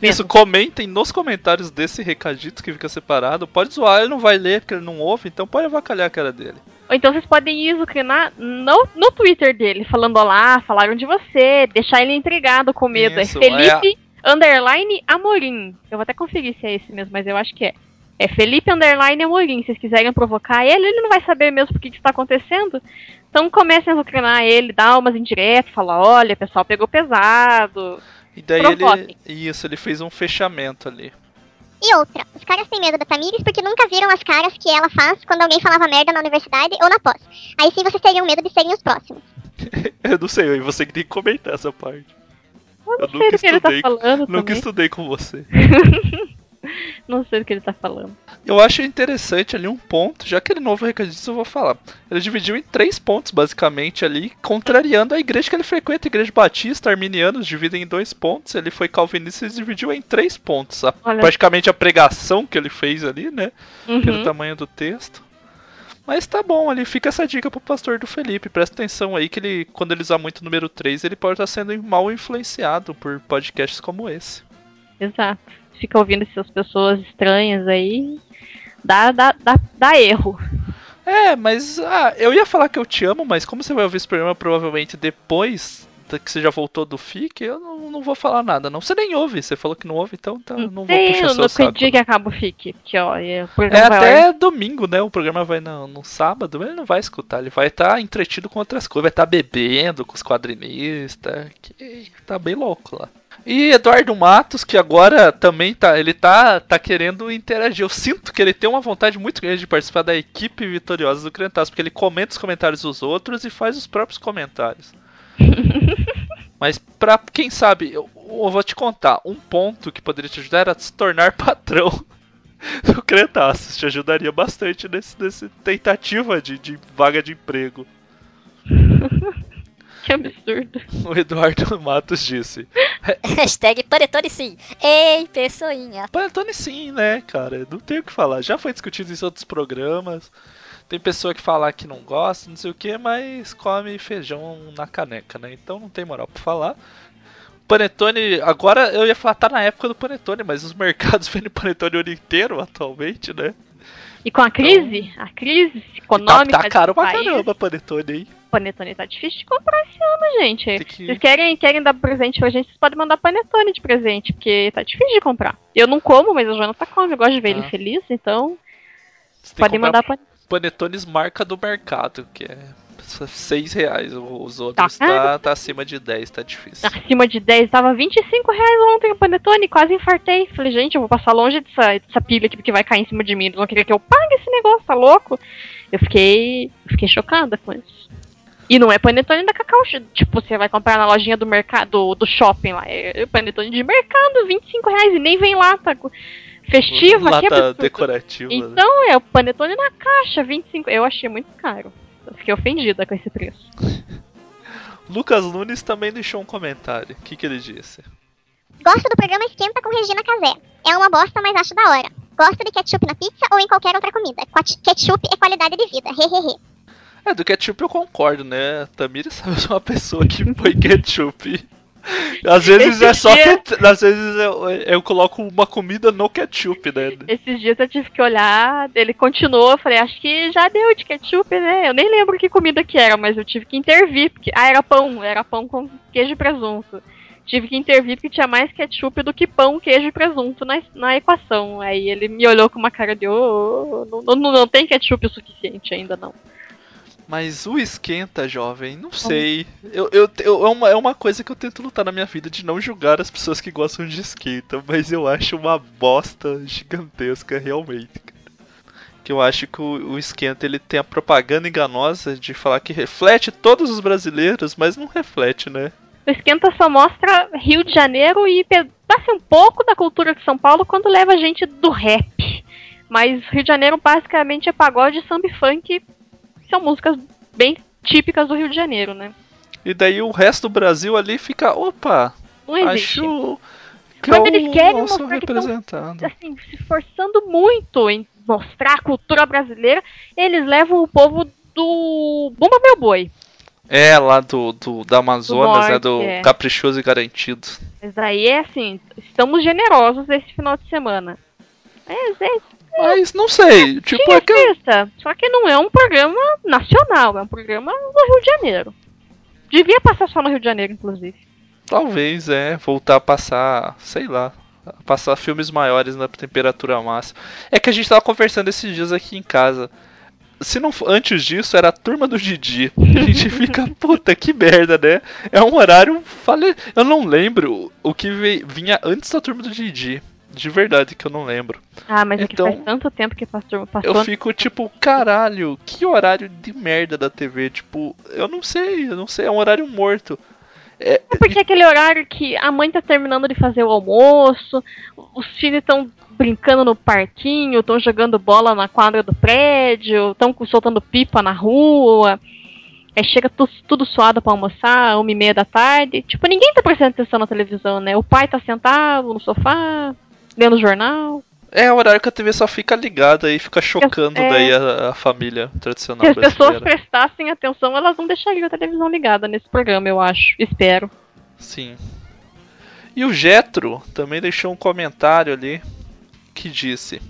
[SPEAKER 3] Isso, comentem nos comentários desse recadito que fica separado. Pode zoar, ele não vai ler porque ele não ouve, então pode avacalhar a cara dele.
[SPEAKER 4] Ou então vocês podem ir zucrinar no, no Twitter dele, falando olá, falaram de você, deixar ele intrigado com medo.
[SPEAKER 3] Isso,
[SPEAKER 4] é Felipe underline Amorim. Eu vou até conferir se é esse mesmo, mas eu acho que é. É Felipe underline Amorim. Se vocês quiserem provocar ele, ele não vai saber mesmo o que, está acontecendo. Então comecem a zucrinar ele, dá umas indiretas, fala, olha, pessoal pegou pesado.
[SPEAKER 3] E daí
[SPEAKER 4] Provoquem.
[SPEAKER 3] ele. Isso, ele fez um fechamento ali.
[SPEAKER 6] E outra, os caras têm medo da Tamires porque nunca viram as caras que ela faz quando alguém falava merda na universidade ou na pós. Aí sim vocês teriam medo de serem os próximos. *laughs*
[SPEAKER 3] Eu não sei, e você que tem que comentar essa parte.
[SPEAKER 4] Eu não
[SPEAKER 3] Eu
[SPEAKER 4] sei
[SPEAKER 3] nunca
[SPEAKER 4] do que ele tá
[SPEAKER 3] estudei-
[SPEAKER 4] falando
[SPEAKER 3] Nunca
[SPEAKER 4] também.
[SPEAKER 3] estudei com você. *laughs* *laughs*
[SPEAKER 4] Não sei do que ele tá falando.
[SPEAKER 3] Eu acho interessante ali um ponto, já que ele novo recadista eu vou falar. Ele dividiu em três pontos, basicamente, ali, contrariando a igreja que ele frequenta, a igreja batista, arminianos dividem em dois pontos. Ele foi calvinista e dividiu em três pontos. A- praticamente a pregação que ele fez ali, né? Pelo
[SPEAKER 4] Uhum.
[SPEAKER 3] tamanho do texto. Mas tá bom, ali fica essa dica pro pastor do Felipe. Presta atenção aí que ele, quando ele usar muito o número 3, ele pode estar sendo mal influenciado por podcasts como esse.
[SPEAKER 4] Exato. Fica ouvindo essas pessoas estranhas aí. Dá, dá, dá, dá erro.
[SPEAKER 3] É, mas ah, eu ia falar que eu te amo, mas como você vai ouvir esse programa provavelmente depois que você já voltou do FIC, eu não, não vou falar nada, não. Você nem ouve, você falou que não ouve, então tá, não vou
[SPEAKER 4] Tem
[SPEAKER 3] puxar
[SPEAKER 4] no,
[SPEAKER 3] seu saco.
[SPEAKER 4] dia que acaba o FIC. Que, ó, é,
[SPEAKER 3] até domingo, né? O programa vai no, no sábado, ele não vai escutar, ele vai estar entretido com outras coisas, vai estar bebendo com os quadrinistas, que tá bem louco lá. E Eduardo Matos, que agora também tá, ele tá, tá querendo interagir. Eu sinto que ele tem uma vontade muito grande de participar da equipe vitoriosa do Crentaço, porque ele comenta os comentários dos outros e faz os próprios comentários. *laughs* Mas pra quem sabe, eu, eu vou te contar, um ponto que poderia te ajudar era se tornar patrão *laughs* do Cretaço. Te ajudaria bastante nesse, nesse tentativa de, de vaga de emprego. *laughs*
[SPEAKER 4] Que absurdo. *laughs*
[SPEAKER 3] O Eduardo Matos disse. *laughs*
[SPEAKER 5] Hashtag Panetone sim. Ei, pessoinha.
[SPEAKER 3] Panetone sim, né, cara? Não tem o que falar. Já foi discutido em outros programas. Tem pessoa que fala que não gosta, não sei o que, mas come feijão na caneca, né? Então não tem moral pra falar. Panetone, agora eu ia falar, tá na época do Panetone, mas os mercados *laughs* vendem Panetone o ano inteiro atualmente, né?
[SPEAKER 4] E com a crise, a crise econômica.
[SPEAKER 3] Tá, tá caro pra
[SPEAKER 4] país,
[SPEAKER 3] caramba Panetone aí.
[SPEAKER 4] Panetone tá difícil de comprar esse ano, gente.
[SPEAKER 3] Que-
[SPEAKER 4] Vocês querem, querem dar presente pra gente, vocês podem mandar panetone de presente, porque tá difícil de comprar. Eu não como, mas o Jonathan come, eu gosto de ver
[SPEAKER 3] Ah.
[SPEAKER 4] ele feliz, então
[SPEAKER 3] Você
[SPEAKER 4] podem mandar panetone.
[SPEAKER 3] Panetones marca do mercado, que é 6 reais. Os outros
[SPEAKER 4] Tá
[SPEAKER 3] tá, tá acima de 10, tá difícil.
[SPEAKER 4] Acima de 10, tava 25 reais ontem o panetone, quase infartei. Falei, gente, eu vou passar longe dessa, dessa pilha aqui, porque vai cair em cima de mim. Eles vão querer que eu pague esse negócio, tá louco? Eu fiquei, fiquei chocada com isso. E não é panetone da Cacau, Show, tipo, você vai comprar na lojinha do mercado, do shopping lá. É panetone de mercado, 25 reais, e nem vem lata festiva, que
[SPEAKER 3] Lata
[SPEAKER 4] absurdo.
[SPEAKER 3] decorativa. né?
[SPEAKER 4] Então, é o panetone na caixa, 25. Eu achei muito caro. Eu fiquei ofendida com esse preço. *laughs*
[SPEAKER 3] Lucas Nunes também deixou um comentário. O que, que ele disse?
[SPEAKER 6] Gosto do programa Esquenta com Regina Casé. É uma bosta, mas acho da hora. Gosto de ketchup na pizza ou em qualquer outra comida. Ketchup é qualidade de vida. Hehehe.
[SPEAKER 3] É, do ketchup eu concordo, né? A Tamira *laughs* sabe uma pessoa que põe ketchup. Às vezes
[SPEAKER 4] Esse
[SPEAKER 3] é só
[SPEAKER 4] dia-
[SPEAKER 3] que. Às vezes eu, eu coloco uma comida no ketchup, né?
[SPEAKER 4] Esses dias eu tive que olhar, ele continuou, eu falei, acho que já deu de ketchup, né? Eu nem lembro que comida que era, mas eu tive que intervir, porque. Ah, era pão, era pão com queijo e presunto. Tive que intervir porque tinha mais ketchup do que pão, queijo e presunto na, na equação. Aí ele me olhou com uma cara de, ô, não, não, não tem ketchup o suficiente ainda não.
[SPEAKER 3] Mas o esquenta, jovem, não sei. Eu, eu, eu- é, uma, é uma coisa que eu tento lutar na minha vida de não julgar as pessoas que gostam de esquenta, mas eu acho uma bosta gigantesca, realmente. Que eu acho que o, o esquenta ele tem a propaganda enganosa de falar que reflete todos os brasileiros, mas não reflete, né?
[SPEAKER 4] O Esquenta só mostra Rio de Janeiro e pedaça um pouco da cultura de São Paulo quando leva a gente do rap. Mas Rio de Janeiro basicamente é pagode, samba e funk. São músicas bem típicas do Rio de Janeiro, né?
[SPEAKER 3] E daí o resto do Brasil ali fica, opa,
[SPEAKER 4] Não existe.
[SPEAKER 3] acho que
[SPEAKER 4] Quando
[SPEAKER 3] eu
[SPEAKER 4] eles querem mostrar que tão-
[SPEAKER 3] representado.
[SPEAKER 4] Assim, se esforçando muito em mostrar a cultura brasileira, eles levam o povo do Bumba Meu Boi.
[SPEAKER 3] É, lá do, do da Amazonas, né?
[SPEAKER 4] norte,
[SPEAKER 3] Do
[SPEAKER 4] é.
[SPEAKER 3] Caprichoso e Garantido.
[SPEAKER 4] Mas aí é assim, estamos generosos esse final de semana. É, é,
[SPEAKER 3] Mas não sei, tipo, é que
[SPEAKER 4] festa, só que não é um programa nacional, é um programa do Rio de Janeiro. Devia passar só no Rio de Janeiro, inclusive.
[SPEAKER 3] talvez é voltar a passar, sei lá, passar filmes maiores na temperatura máxima. É que a gente tava conversando esses dias aqui em casa. Se não for- antes disso era a turma do Didi. A gente *laughs* fica, puta, que merda, né? É um horário fale... Eu não lembro o que vinha antes da turma do Didi. De verdade que eu não lembro.
[SPEAKER 4] Ah, mas é que
[SPEAKER 3] Então,
[SPEAKER 4] faz tanto tempo que passou. passou
[SPEAKER 3] Eu fico tipo, caralho, que horário de merda da TV. Tipo, eu não sei, eu não sei, é um horário morto. É,
[SPEAKER 4] É porque é aquele horário que a mãe tá terminando de fazer o almoço, os filhos estão brincando no parquinho, estão jogando bola na quadra do prédio, estão soltando pipa na rua. Aí chega tu- tudo suado pra almoçar, uma e meia da tarde. Tipo, ninguém tá prestando atenção na televisão, né? O pai tá sentado no sofá, lendo jornal.
[SPEAKER 3] É o horário que a TV só fica ligada e fica chocando
[SPEAKER 4] É.
[SPEAKER 3] daí a, a família tradicional *laughs*
[SPEAKER 4] Se as pessoas
[SPEAKER 3] brasileira.
[SPEAKER 4] prestassem atenção, elas não deixariam a televisão ligada nesse programa, eu acho. Espero.
[SPEAKER 3] Sim. E o Jetro também deixou um comentário ali que disse: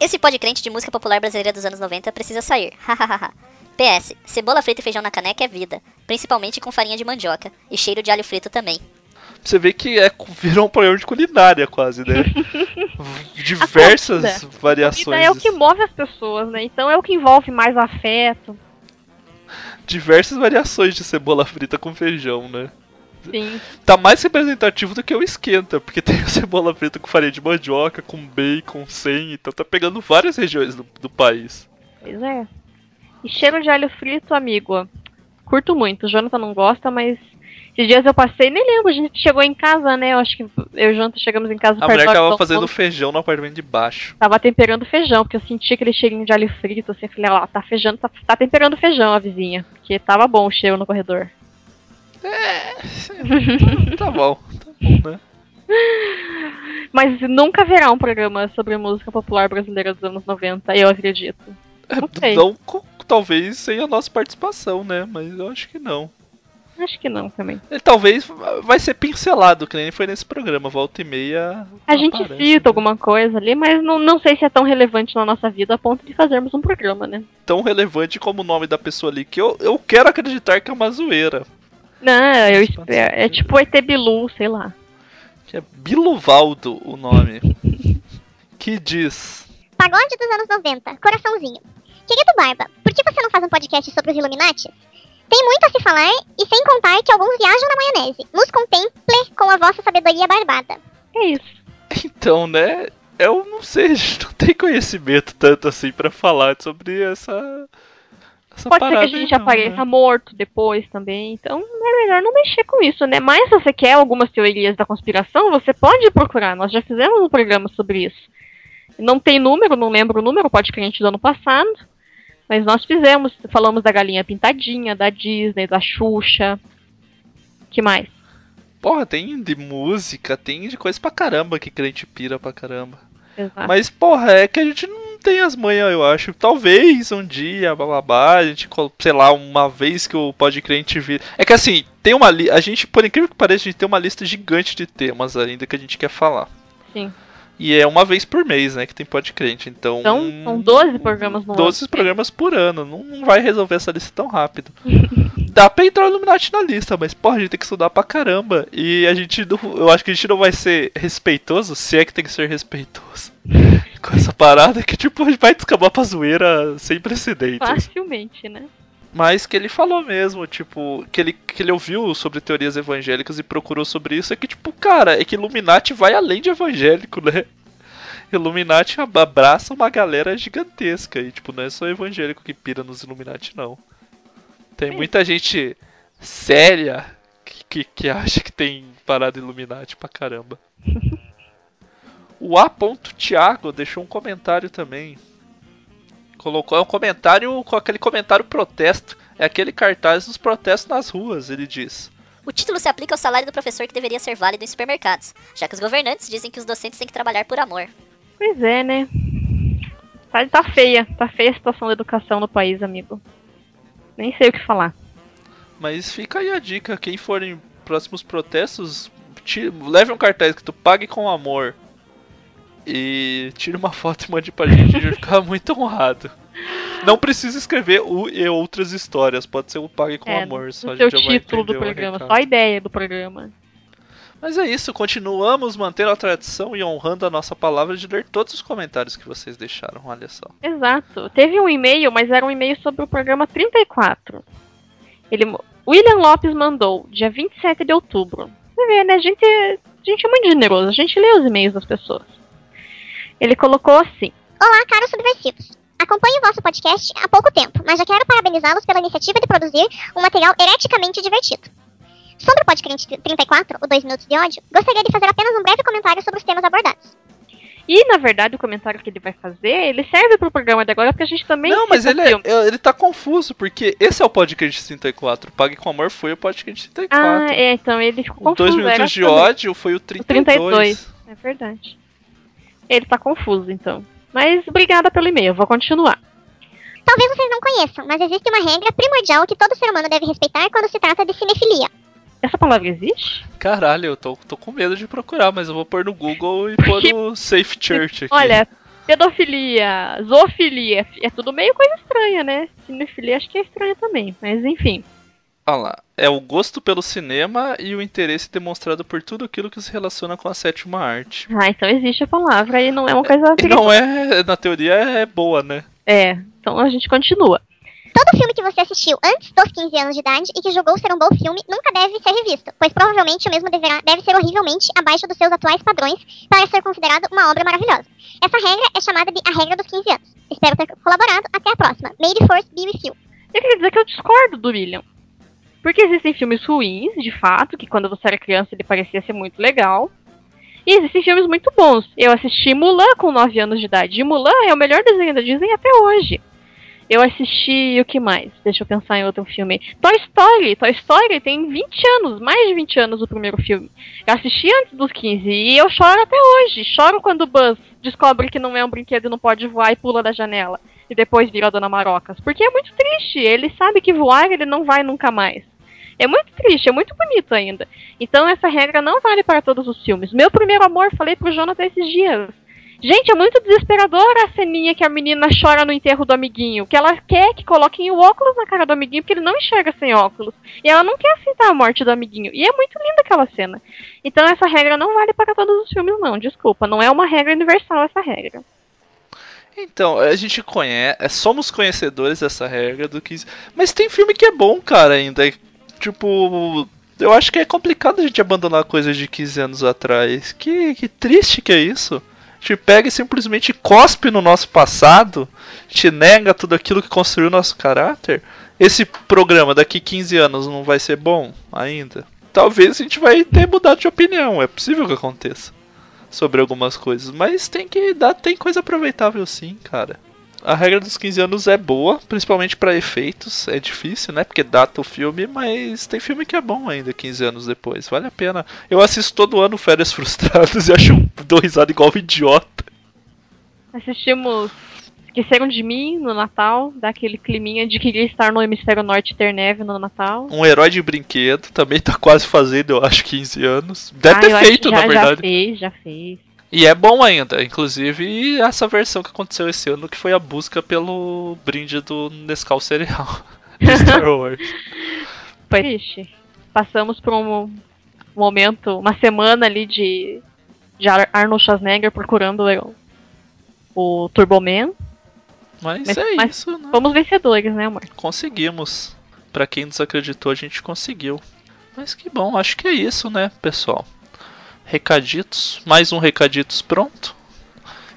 [SPEAKER 5] Esse pode crente de música popular brasileira dos anos 90 precisa sair. *laughs* Hahaha. PS, cebola frita e feijão na caneca é vida, principalmente com farinha de mandioca, e cheiro de alho frito também.
[SPEAKER 3] Você vê que é, *laughs* virou um programa de culinária quase, né? *laughs* Diversas
[SPEAKER 4] A comida
[SPEAKER 3] variações.
[SPEAKER 4] é o que move as pessoas, né? Então é o que envolve mais afeto.
[SPEAKER 3] Diversas variações de cebola frita com feijão, né?
[SPEAKER 4] Sim.
[SPEAKER 3] Tá mais representativo do que o esquenta, porque *laughs* tem a cebola frita com farinha de mandioca, com bacon, sem, então tá pegando várias regiões do, do país.
[SPEAKER 4] Pois é. E cheiro de alho frito, amigo. Curto muito. O Jonathan não gosta, mas. Esses dias eu passei, nem lembro, a gente chegou em casa, né? Eu acho que eu e Jonathan chegamos em casa
[SPEAKER 3] A mulher tava
[SPEAKER 4] do
[SPEAKER 3] fazendo feijão no apartamento de baixo.
[SPEAKER 4] Tava temperando feijão, porque eu senti aquele cheirinho de alho frito, assim, eu falei, ó, tá feijando, tá, tá temperando feijão a vizinha. Porque tava bom o cheiro no corredor. *laughs*
[SPEAKER 3] Tá bom, tá bom, né? *laughs*
[SPEAKER 4] Mas nunca haverá um programa sobre música popular brasileira dos anos 90, eu acredito.
[SPEAKER 3] É,
[SPEAKER 4] Não sei.
[SPEAKER 3] não talvez sem a nossa participação, né? Mas eu acho que não.
[SPEAKER 4] Acho que não também.
[SPEAKER 3] Ele talvez vai ser pincelado, que nem foi nesse programa, volta e meia.
[SPEAKER 4] A gente
[SPEAKER 3] aparece,
[SPEAKER 4] cita
[SPEAKER 3] né?
[SPEAKER 4] alguma coisa ali, mas não, não sei se é tão relevante na nossa vida a ponto de fazermos um programa, né?
[SPEAKER 3] Tão relevante como o nome da pessoa ali, que eu, eu quero acreditar que é uma zoeira.
[SPEAKER 4] Não, eu espero.
[SPEAKER 3] ser.
[SPEAKER 4] É tipo ET Bilu, sei lá.
[SPEAKER 3] Que é Biluvaldo o nome. *laughs* que diz.
[SPEAKER 6] Pagode dos anos 90, coraçãozinho. Querido Barba, por que você não faz um podcast sobre os Illuminati? Tem muito a se falar e sem contar que alguns viajam na maionese. Nos contemple com a vossa sabedoria barbada.
[SPEAKER 4] É isso.
[SPEAKER 3] Então, né? Eu não sei, *laughs* a gente não tem conhecimento tanto assim pra falar sobre essa. essa
[SPEAKER 4] Pode ser que a gente
[SPEAKER 3] não,
[SPEAKER 4] apareça
[SPEAKER 3] né?
[SPEAKER 4] morto depois também. Então é melhor não mexer com isso, né? Mas se você quer algumas teorias da conspiração, você pode procurar. Nós já fizemos um programa sobre isso. Não tem número, não lembro o número, pode gente do ano passado. Mas nós fizemos, falamos da galinha pintadinha, da Disney, da Xuxa. que mais?
[SPEAKER 3] Porra, tem de música, tem de coisa pra caramba que crente pira pra caramba.
[SPEAKER 4] Exato.
[SPEAKER 3] Mas, porra, é que a gente não tem as manhas, eu acho. Talvez um dia, bababá, a gente, sei lá, uma vez que o Pode Crente vir. É que assim, tem uma li... A gente, por incrível que pareça, a gente tem uma lista gigante de temas ainda que a gente quer falar.
[SPEAKER 4] Sim.
[SPEAKER 3] E é uma vez por mês, né, que tem Pode Crente. Então.
[SPEAKER 4] São, são 12 programas no
[SPEAKER 3] 12
[SPEAKER 4] ano.
[SPEAKER 3] programas por ano. Não, não vai resolver essa lista tão rápido. *laughs* Dá pra entrar o Illuminati na lista, mas porra, a gente tem que estudar pra caramba. E a gente não, Eu acho que a gente não vai ser respeitoso, se é que tem que ser respeitoso. *laughs* Com essa parada que, tipo, a gente vai descambar pra zoeira sem precedentes.
[SPEAKER 4] Facilmente, né?
[SPEAKER 3] Mas que ele falou mesmo, tipo, que ele, que ele ouviu sobre teorias evangélicas e procurou sobre isso, é que, tipo, cara, é que Illuminati vai além de evangélico, né? Illuminati ab- abraça uma galera gigantesca e, tipo, não é só evangélico que pira nos Illuminati, não. Tem muita gente séria que, que, que acha que tem parada Illuminati pra caramba. *laughs* O A. Thiago deixou um comentário também. Colocou é um comentário com aquele comentário protesto. É aquele cartaz dos protestos nas ruas, ele diz.
[SPEAKER 5] O título se aplica ao salário do professor que deveria ser válido em supermercados, já que os governantes dizem que os docentes têm que trabalhar por amor.
[SPEAKER 4] Pois é, né? Tá, tá feia. Tá feia a situação da educação no país, amigo. Nem sei o que falar.
[SPEAKER 3] Mas fica aí a dica, quem for em próximos protestos, tire- leve um cartaz que tu pague com amor. E tire uma foto e mande pra gente, a gente vai ficar *laughs* muito honrado. Não precisa escrever o e outras histórias, pode ser o pague com
[SPEAKER 4] é,
[SPEAKER 3] amor, só a gente já vai
[SPEAKER 4] título do programa, só a ideia do programa.
[SPEAKER 3] Mas é isso, continuamos mantendo a tradição e honrando a nossa palavra de ler todos os comentários que vocês deixaram, olha só.
[SPEAKER 4] Exato. Teve um e-mail, mas era um e-mail sobre o programa 34. Ele, William Lopes mandou, dia 27 de outubro. Você vê, né? A gente, a gente é muito generoso, a gente lê os e-mails das pessoas. Ele colocou assim:
[SPEAKER 6] Olá, caros subversivos. Acompanho o vosso podcast há pouco tempo, mas já quero parabenizá-los pela iniciativa de produzir um material hereticamente divertido. Sobre o podcast 34, o 2 minutos de ódio, gostaria de fazer apenas um breve comentário sobre os temas abordados.
[SPEAKER 4] E, na verdade, o comentário que ele vai fazer, ele serve pro programa de agora, porque a gente também.
[SPEAKER 3] Não, mas ele, é, ele tá confuso, porque esse é o podcast 34. Pague com amor foi o podcast 34.
[SPEAKER 4] Ah, é, então ele ficou
[SPEAKER 3] o 2
[SPEAKER 4] confuso. era
[SPEAKER 3] minutos de ódio foi o 32.
[SPEAKER 4] 32. É verdade. Ele tá confuso, então. Mas obrigada pelo e-mail, vou continuar.
[SPEAKER 6] Talvez vocês não conheçam, mas existe uma regra primordial que todo ser humano deve respeitar quando se trata de cinefilia.
[SPEAKER 4] Essa palavra existe?
[SPEAKER 3] Caralho, eu tô, tô com medo de procurar, mas eu vou pôr no Google e pôr no Safe Church aqui.
[SPEAKER 4] Olha, pedofilia, zoofilia, é tudo meio coisa estranha, né? Cinefilia acho que é estranha também, mas enfim.
[SPEAKER 3] Olha lá. É o gosto pelo cinema e o interesse demonstrado por tudo aquilo que se relaciona com a sétima arte.
[SPEAKER 4] Ah, então existe a palavra e não é uma coisa
[SPEAKER 3] E não é, na teoria, é boa, né?
[SPEAKER 4] É, então a gente continua.
[SPEAKER 6] Todo filme que você assistiu antes dos 15 anos de idade e que julgou ser um bom filme nunca deve ser revisto, pois provavelmente o mesmo deverá, deve ser horrivelmente abaixo dos seus atuais padrões para ser considerado uma obra maravilhosa. Essa regra é chamada de a regra dos 15 anos. Espero ter colaborado. Até a próxima. May the force be with you.
[SPEAKER 4] Eu queria dizer que eu discordo do William. Porque existem filmes ruins, de fato, que quando você era criança ele parecia ser muito legal. E existem filmes muito bons. Eu assisti Mulan com 9 anos de idade. E Mulan é o melhor desenho da Disney até hoje. Eu assisti o que mais? Deixa eu pensar em outro filme. Toy Story. Toy Story tem 20 anos, mais de 20 anos o primeiro filme. Eu assisti antes dos 15 e eu choro até hoje. Choro quando o Buzz descobre que não é um brinquedo e não pode voar e pula da janela. e depois vira a Dona Marocas. Porque é muito triste. Ele sabe que voar ele não vai nunca mais. É muito triste, é muito bonito ainda. Então essa regra não vale para todos os filmes. Meu primeiro amor, falei pro Jonathan esses dias. Gente, é muito desesperadora a ceninha que a menina chora no enterro do amiguinho. Que ela quer que coloquem o óculos na cara do amiguinho, porque ele não enxerga sem óculos. E ela não quer aceitar a morte do amiguinho. E é muito linda aquela cena. Então essa regra não vale para todos os filmes, não. Desculpa, não é uma regra universal essa regra.
[SPEAKER 3] Então, a gente conhece, é, somos conhecedores dessa regra do que. Mas tem filme que é bom, cara, ainda. Tipo, eu acho que é complicado a gente abandonar coisas de 15 anos atrás. Que, que triste que é isso. Gente pega e simplesmente cospe no nosso passado, te nega tudo aquilo que construiu nosso caráter. Esse programa daqui 15 anos não vai ser bom ainda? Talvez a gente vai ter mudado de opinião, é possível que aconteça sobre algumas coisas, mas tem que dar, tem coisa aproveitável sim, cara. A regra dos 15 anos é boa, principalmente para efeitos. É difícil, né? Porque data o filme, mas tem filme que é bom ainda 15 anos depois. Vale a pena. Eu assisto todo ano Férias Frustradas *laughs* e acho dou risada igual um idiota.
[SPEAKER 4] Assistimos Esqueceram de Mim no Natal, daquele climinha de queria estar no hemisfério norte ter neve no Natal.
[SPEAKER 3] Um herói de brinquedo, também tá quase fazendo, eu acho, 15 anos. Deve
[SPEAKER 4] Ah,
[SPEAKER 3] ter feito,
[SPEAKER 4] já,
[SPEAKER 3] na verdade.
[SPEAKER 4] Já fez, já fez.
[SPEAKER 3] E é bom ainda, inclusive essa versão que aconteceu esse ano, que foi a busca pelo brinde do Nescau Cereal *laughs* de Star Wars.
[SPEAKER 4] Passamos por um momento, uma semana ali de, de Ar- Arnold Schwarzenegger procurando o, o Turboman.
[SPEAKER 3] Mas,
[SPEAKER 4] Mas-
[SPEAKER 3] é
[SPEAKER 4] mas-
[SPEAKER 3] isso, né?
[SPEAKER 4] Fomos vencedores, né, amor?
[SPEAKER 3] Conseguimos. Pra quem desacreditou, a gente conseguiu. Mas que bom, acho que é isso, né, pessoal? Recaditos, mais um recaditos pronto.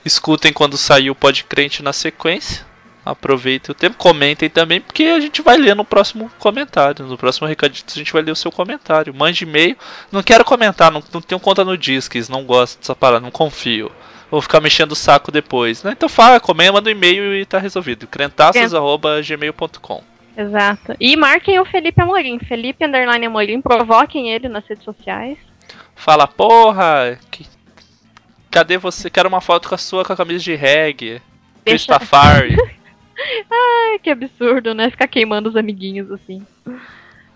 [SPEAKER 3] Escutem quando sair o Podcrente na sequência. Aproveitem o tempo, comentem também, porque a gente vai ler no próximo comentário. No próximo recaditos a gente vai ler o seu comentário. Mande e-mail. Não quero comentar, não, não tenho conta no Disques, não gosto dessa parada, não confio. Vou ficar mexendo o saco depois. Né? Então fala, comenta, manda um e-mail e tá resolvido. crentaços.gmail.com
[SPEAKER 4] Exato. E marquem o Felipe Amorim. Felipe Underline Amorim, provoquem ele nas redes sociais.
[SPEAKER 3] Fala, porra, que- cadê você? Quero uma foto com a sua com a camisa de reggae.
[SPEAKER 4] Deixa-
[SPEAKER 3] Christafari. *laughs*
[SPEAKER 4] Ai, que absurdo, né? Ficar queimando os amiguinhos assim.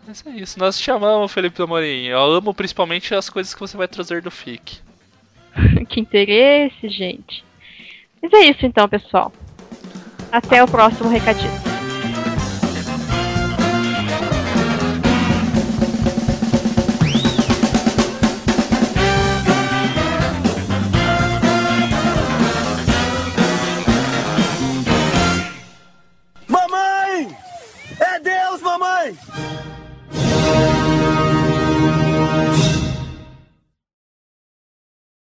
[SPEAKER 3] Mas é isso, nós te amamos, Felipe Amorim. Eu amo principalmente as coisas que você vai trazer do FIC. *laughs*
[SPEAKER 4] que interesse, gente. Mas é isso então, pessoal. Até o próximo recadinho.